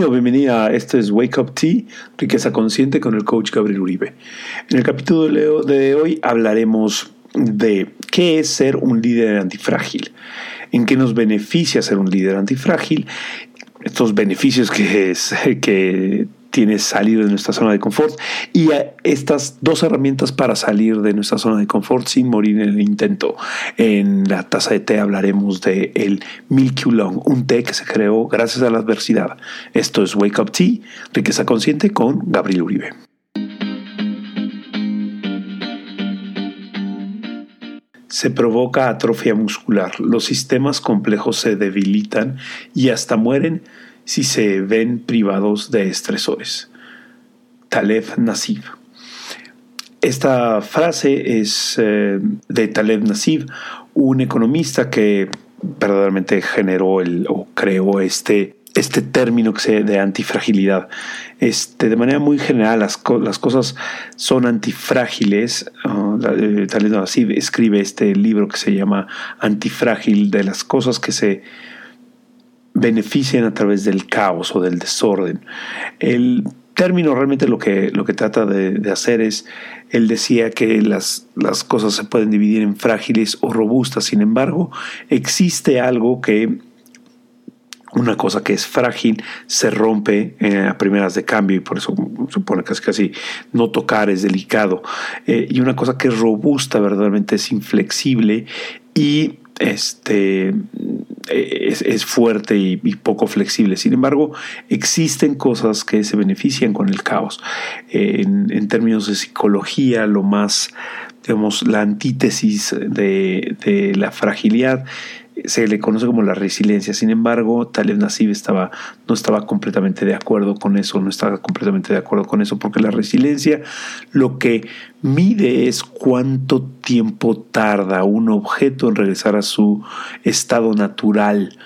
Bienvenido, bienvenida. Esto es Wake Up Tea, riqueza consciente con el coach Gabriel Uribe. En el capítulo de hoy hablaremos de qué es ser un líder antifrágil, en qué nos beneficia ser un líder antifrágil, estos beneficios que, es, que tiene salir de nuestra zona de confort y estas dos herramientas para salir de nuestra zona de confort sin morir en el intento. En la taza de té hablaremos de el Milky Oolong, un té que se creó gracias a la adversidad. Esto es Wake Up Tea, riqueza consciente con Gabriel Uribe. se provoca atrofia muscular, los sistemas complejos se debilitan y hasta mueren si se ven privados de estresores. Taleb Nasib. Esta frase es eh, de Taleb Nasib, un economista que verdaderamente generó el, o creó este, este término que se, de antifragilidad. Este, de manera muy general, las, las cosas son antifrágiles. Uh, Taleb Nasib escribe este libro que se llama Antifrágil, de las cosas que se benefician a través del caos o del desorden. El término realmente lo que, lo que trata de, hacer es, él decía que las, las cosas se pueden dividir en frágiles o robustas, sin embargo, existe algo que una cosa que es frágil se rompe eh, a primeras de cambio y por eso supone es casi no tocar es delicado. Eh, y una cosa que es robusta verdaderamente es inflexible y este es, fuerte y, poco flexible. Sin embargo, existen cosas que se benefician con el caos. En, términos de psicología, lo más, digamos, la antítesis de, de la fragilidad se le conoce como la resiliencia. Sin embargo, Taleb Nasib estaba, no estaba completamente de acuerdo con eso, no estaba completamente de acuerdo con eso, porque la resiliencia lo que mide es cuánto tiempo tarda un objeto en regresar a su estado natural.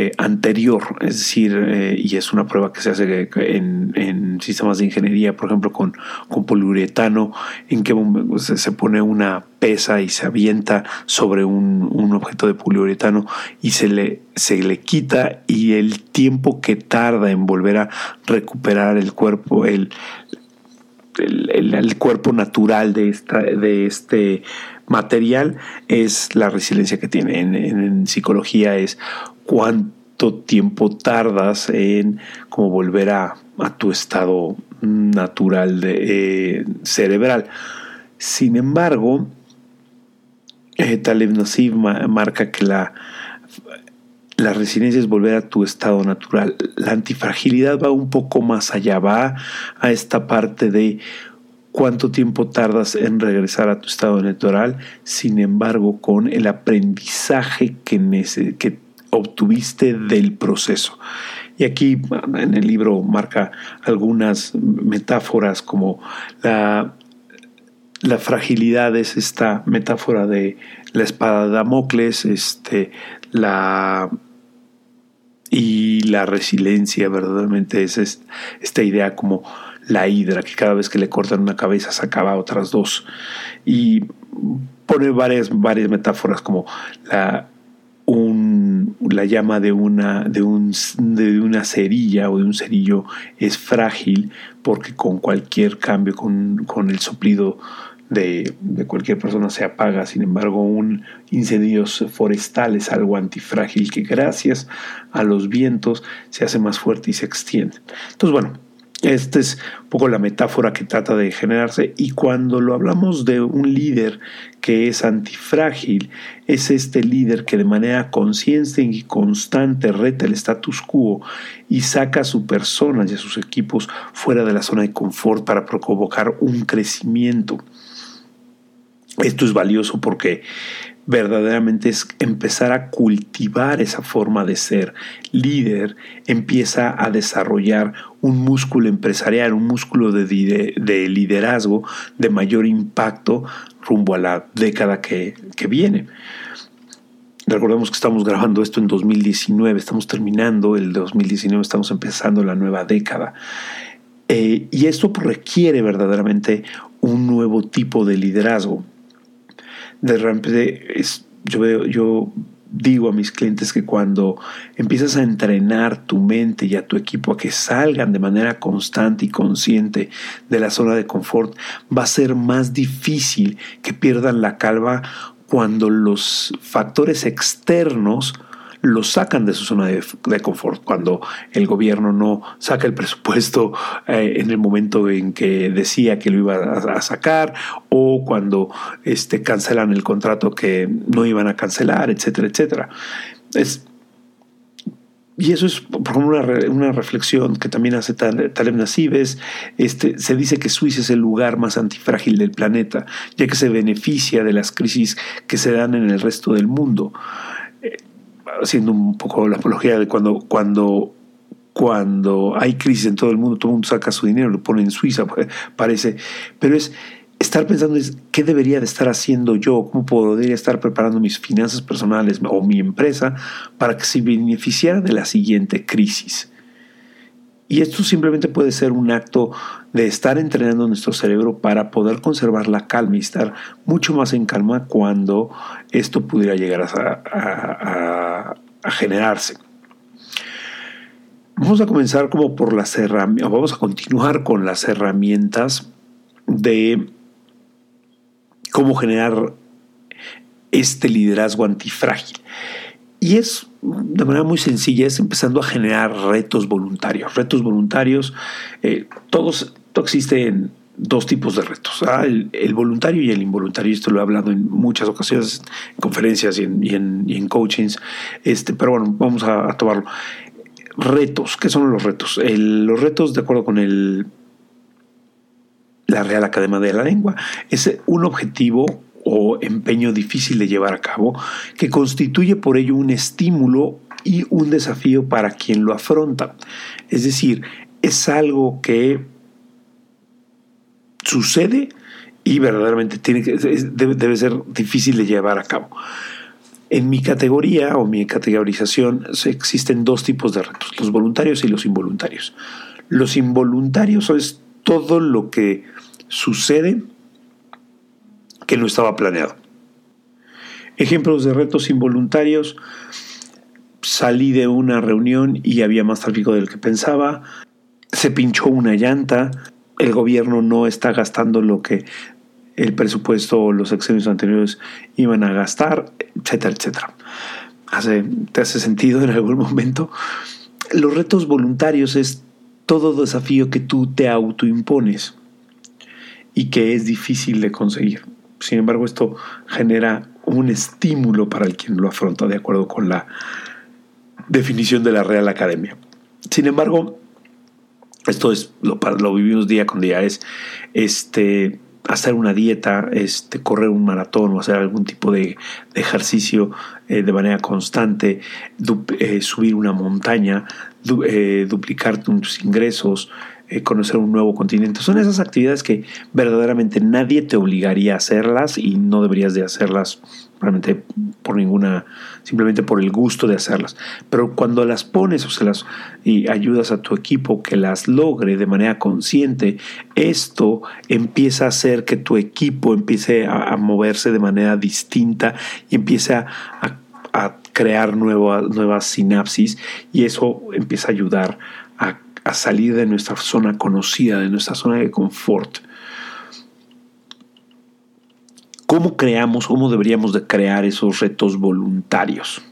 Eh, anterior, es decir, eh, y es una prueba que se hace en, sistemas de ingeniería, por ejemplo, con, poliuretano, en que se pone una pesa y se avienta sobre un, objeto de poliuretano y se le, se le quita y el tiempo que tarda en volver a recuperar el cuerpo, el, el, cuerpo natural de, esta, de este material es la resiliencia que tiene. En, psicología es cuánto tiempo tardas en volver a, tu estado natural de, eh, cerebral. Sin embargo, eh, Taleb marca que la, la resiliencia es volver a tu estado natural. La antifragilidad va un poco más allá, va a esta parte de cuánto tiempo tardas en regresar a tu estado natural, sin embargo, con el aprendizaje que, que obtuviste del proceso. Y aquí en el libro marca algunas metáforas como la la fragilidad es esta metáfora de la espada de Damocles, este, la y la resiliencia verdaderamente es esta idea como la hidra, que cada vez que le cortan una cabeza sacaba otras dos. Y pone varias, varias metáforas como la, la llama de una, de, un, de una cerilla o de un cerillo es frágil porque con cualquier cambio, con, con el soplido de, cualquier persona se apaga. Sin embargo, un incendio forestal es algo antifrágil que gracias a los vientos se hace más fuerte y se extiende. Entonces, bueno, esta es un poco la metáfora que trata de generarse y cuando lo hablamos de un líder que es antifrágil, es este líder que de manera consciente y constante reta el status quo y saca a su persona y a sus equipos fuera de la zona de confort para provocar un crecimiento. Esto es valioso porque verdaderamente es empezar a cultivar esa forma de ser líder, empieza a desarrollar un músculo empresarial, un músculo de, de, liderazgo de mayor impacto rumbo a la década que, que viene. Recordemos que estamos grabando esto en 2019, estamos terminando el 2019, estamos empezando la nueva década. Eh, y esto requiere verdaderamente un nuevo tipo de liderazgo. De repente, es, yo, veo, yo digo a mis clientes que cuando empiezas a entrenar tu mente y a tu equipo a que salgan de manera constante y consciente de la zona de confort, va a ser más difícil que pierdan la calva cuando los factores externos los sacan de su zona de, confort, cuando el gobierno no saca el presupuesto eh, en el momento en que decía que lo iba a, sacar, o cuando este, cancelan el contrato que no iban a cancelar, etcétera, etcétera. Es, y eso es, por ejemplo, una, reflexión que también hace Taleb Nasibes. Este, se dice que Suiza es el lugar más antifrágil del planeta, ya que se beneficia de las crisis que se dan en el resto del mundo. Haciendo un poco la apología de cuando, cuando, cuando hay crisis en todo el mundo, todo el mundo saca su dinero, lo pone en Suiza, parece. Pero es estar pensando es qué debería de estar haciendo yo, cómo podría estar preparando mis finanzas personales o mi empresa para que se beneficiara de la siguiente crisis. Y esto simplemente puede ser un acto de estar entrenando nuestro cerebro para poder conservar la calma y estar mucho más en calma cuando esto pudiera llegar a, a generarse. Vamos a comenzar como por las herramientas, vamos a continuar con las herramientas de cómo generar este liderazgo antifrágil. Y es de manera muy sencilla, es empezando a generar retos voluntarios. Retos voluntarios, eh, todos, todo existe en dos tipos de retos, ¿ah? el, voluntario y el involuntario. Esto lo he hablado en muchas ocasiones, en conferencias y en, y en, coachings, este, pero bueno, vamos a, tomarlo. Retos, ¿qué son los retos? los retos, de acuerdo con el la Real Academia de la Lengua. Es un objetivo o empeño difícil de llevar a cabo que constituye por ello un estímulo y un desafío para quien lo afronta. Es decir, es algo que sucede y verdaderamente tiene que, debe, debe ser difícil de llevar a cabo. En mi categoría o mi categorización existen dos tipos de retos, los voluntarios y los involuntarios. Los involuntarios es todo lo que sucede que no estaba planeado. Ejemplos de retos involuntarios. Salí de una reunión y había más tráfico del que pensaba. Se pinchó una llanta. El gobierno no está gastando lo que el presupuesto o los exenios anteriores iban a gastar, etcétera, etcétera. ¿Te hace sentido en algún momento? Los retos voluntarios es todo desafío que tú te autoimpones y que es difícil de conseguir. Sin embargo, esto genera un estímulo para el quien lo afronta de acuerdo con la definición de la Real Academia. Sin embargo, esto es lo, lo vivimos día con día, es este hacer una dieta, este, correr un maratón o hacer algún tipo de, ejercicio eh, de manera constante, eh, subir una montaña, eh, duplicar tus ingresos, eh, conocer un nuevo continente. Son esas actividades que verdaderamente nadie te obligaría a hacerlas y no deberías de hacerlas realmente por ninguna, simplemente por el gusto de hacerlas. Pero cuando las pones o se las y ayudas a tu equipo que las logre de manera consciente, esto empieza a hacer que tu equipo empiece a, moverse de manera distinta y empiece a, a crear nuevas sinapsis y eso empieza a ayudar a salir de nuestra zona conocida, de nuestra zona de confort. ¿Cómo creamos, cómo deberíamos de crear esos retos voluntarios?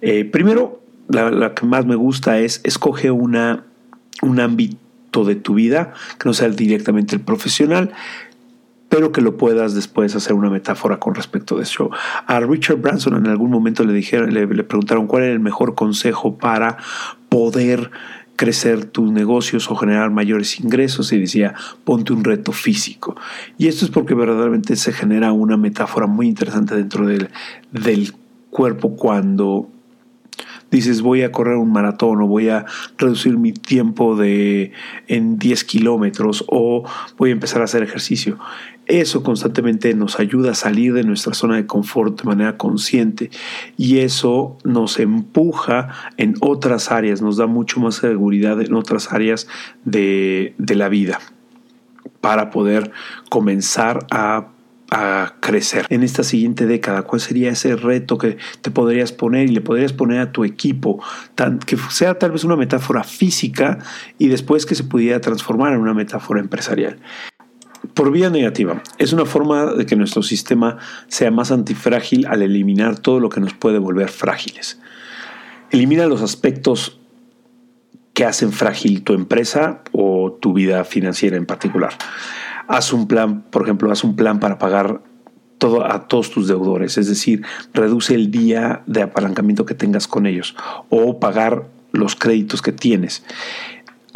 Eh, primero, la, que más me gusta es escoge una, un ámbito de tu vida que no sea directamente el profesional, pero que lo puedas después hacer una metáfora con respecto de eso. A Richard Branson en algún momento le dijeron, le preguntaron cuál era el mejor consejo para poder crecer tus negocios o generar mayores ingresos y decía, ponte un reto físico. Y esto es porque verdaderamente se genera una metáfora muy interesante dentro del, del cuerpo cuando dices voy a correr un maratón o voy a reducir mi tiempo de en 10 kilómetros o voy a empezar a hacer ejercicio. Eso constantemente nos ayuda a salir de nuestra zona de confort de manera consciente y eso nos empuja en otras áreas, nos da mucho más seguridad en otras áreas de, de la vida para poder comenzar a a crecer en esta siguiente década? ¿Cuál sería ese reto que te podrías poner y le podrías poner a tu equipo? Que sea tal vez una metáfora física y después que se pudiera transformar en una metáfora empresarial. Por vía negativa, es una forma de que nuestro sistema sea más antifrágil al eliminar todo lo que nos puede volver frágiles. Elimina los aspectos que hacen frágil tu empresa o tu vida financiera en particular haz un plan, por ejemplo, haz un plan para pagar todo, a todos tus deudores, es decir, reduce el día de apalancamiento que tengas con ellos o pagar los créditos que tienes.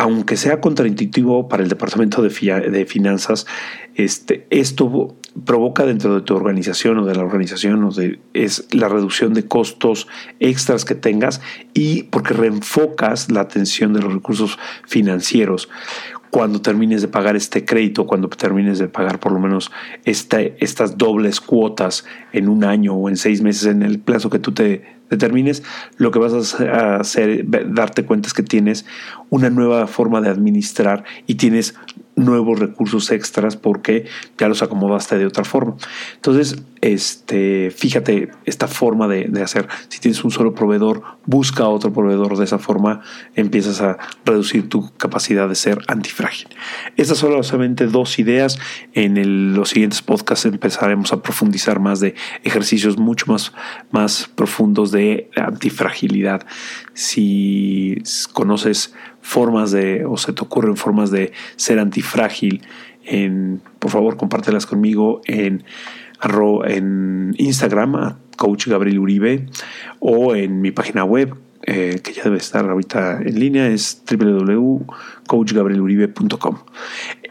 Aunque sea contraintuitivo para el departamento de, finanzas, este, esto provoca dentro de tu organización o de la organización o de, es la reducción de costos extras que tengas y porque reenfocas la atención de los recursos financieros cuando termines de pagar este crédito, cuando termines de pagar por lo menos este, estas dobles cuotas en un año o en seis meses, en el plazo que tú te determines, lo que vas a hacer, darte cuenta es que tienes una nueva forma de administrar y tienes nuevos recursos extras porque ya los acomodaste de otra forma. Entonces, este, fíjate esta forma de, hacer. Si tienes un solo proveedor, busca otro proveedor. De esa forma empiezas a reducir tu capacidad de ser antifrágil. Estas son solamente dos ideas. En los siguientes podcasts empezaremos a profundizar más de ejercicios mucho más, más profundos de antifragilidad. Si conoces formas de, o se te ocurren formas de ser antifrágil, por favor compártelas conmigo en, en Instagram, a Coach Gabriel Uribe, o en mi página web, eh, que ya debe estar ahorita en línea, es www.coachgabrieluribe.com.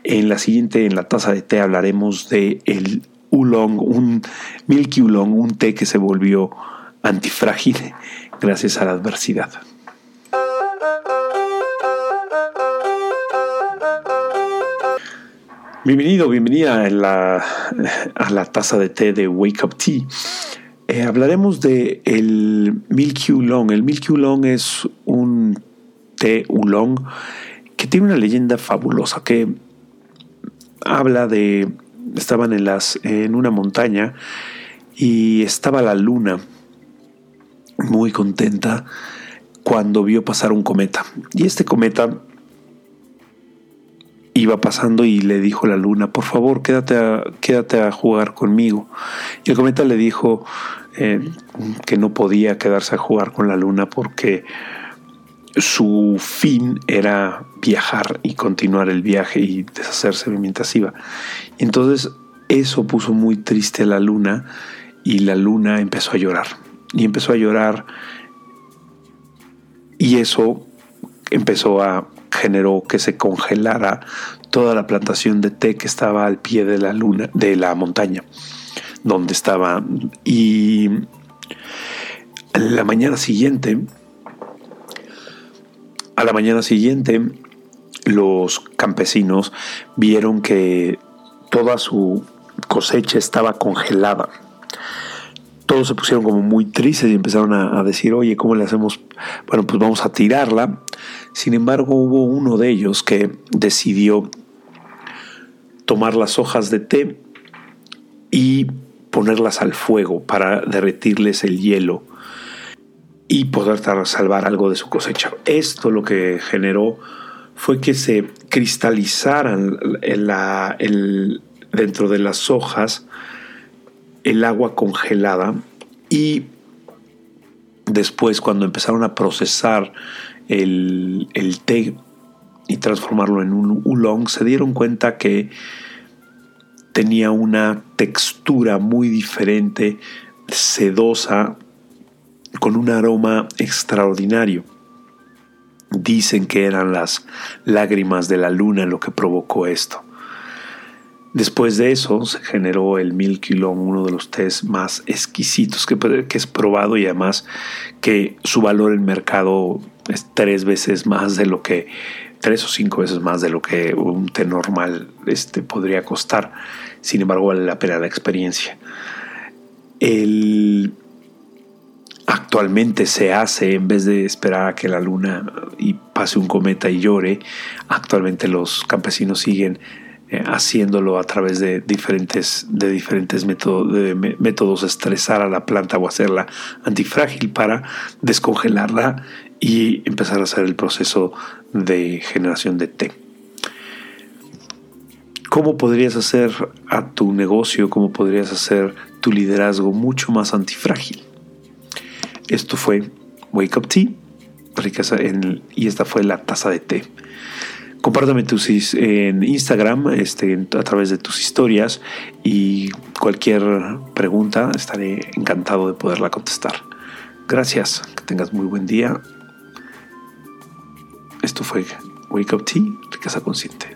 En la siguiente, en la taza de té, hablaremos de el oolong, un milky oolong, un té que se volvió antifrágil gracias a la adversidad. Bienvenido, bienvenida a la, a la taza de té de Wake Up Tea. Eh, hablaremos de el Milky Oolong. El Milky Oolong es un té oolong que tiene una leyenda fabulosa que habla de estaban en las en una montaña y estaba la luna muy contenta cuando vio pasar un cometa. Y este cometa iba pasando y le dijo la luna, por favor, quédate a, quédate a jugar conmigo. Y el cometa le dijo eh, que no podía quedarse a jugar con la luna porque su fin era viajar y continuar el viaje y deshacerse mientras iba. Entonces eso puso muy triste a la luna y la luna empezó a llorar. Y empezó a llorar y eso empezó a generó que se congelara toda la plantación de té que estaba al pie de la luna, de la montaña, donde estaba. Y la mañana siguiente, a la mañana siguiente, los campesinos vieron que toda su cosecha estaba congelada. Todos se pusieron como muy tristes y empezaron a, a decir, oye, ¿cómo le hacemos? Bueno, pues vamos a tirarla sin embargo, hubo uno de ellos que decidió tomar las hojas de té y ponerlas al fuego para derretirles el hielo y poder salvar algo de su cosecha. Esto lo que generó fue que se cristalizaran dentro de las hojas el agua congelada y después cuando empezaron a procesar el, té y transformarlo en un oolong, se dieron cuenta que tenía una textura muy diferente, sedosa, con un aroma extraordinario. Dicen que eran las lágrimas de la luna lo que provocó esto. Después de eso se generó el Mil uno de los tés más exquisitos que, que, es probado y además que su valor en mercado es tres veces más de lo que, tres o cinco veces más de lo que un té normal este, podría costar. Sin embargo, vale la pena la experiencia. El, actualmente se hace en vez de esperar a que la luna y pase un cometa y llore, actualmente los campesinos siguen eh, haciéndolo a través de diferentes, de diferentes métodos, de métodos, estresar a la planta o hacerla antifrágil para descongelarla y empezar a hacer el proceso de generación de té. ¿Cómo podrías hacer a tu negocio, cómo podrías hacer tu liderazgo mucho más antifrágil? Esto fue Wake Up Tea y esta fue la taza de té. Compártame tus en Instagram este, a través de tus historias y cualquier pregunta estaré encantado de poderla contestar. Gracias, que tengas muy buen día. Esto fue Wake Up Tea, riqueza consciente.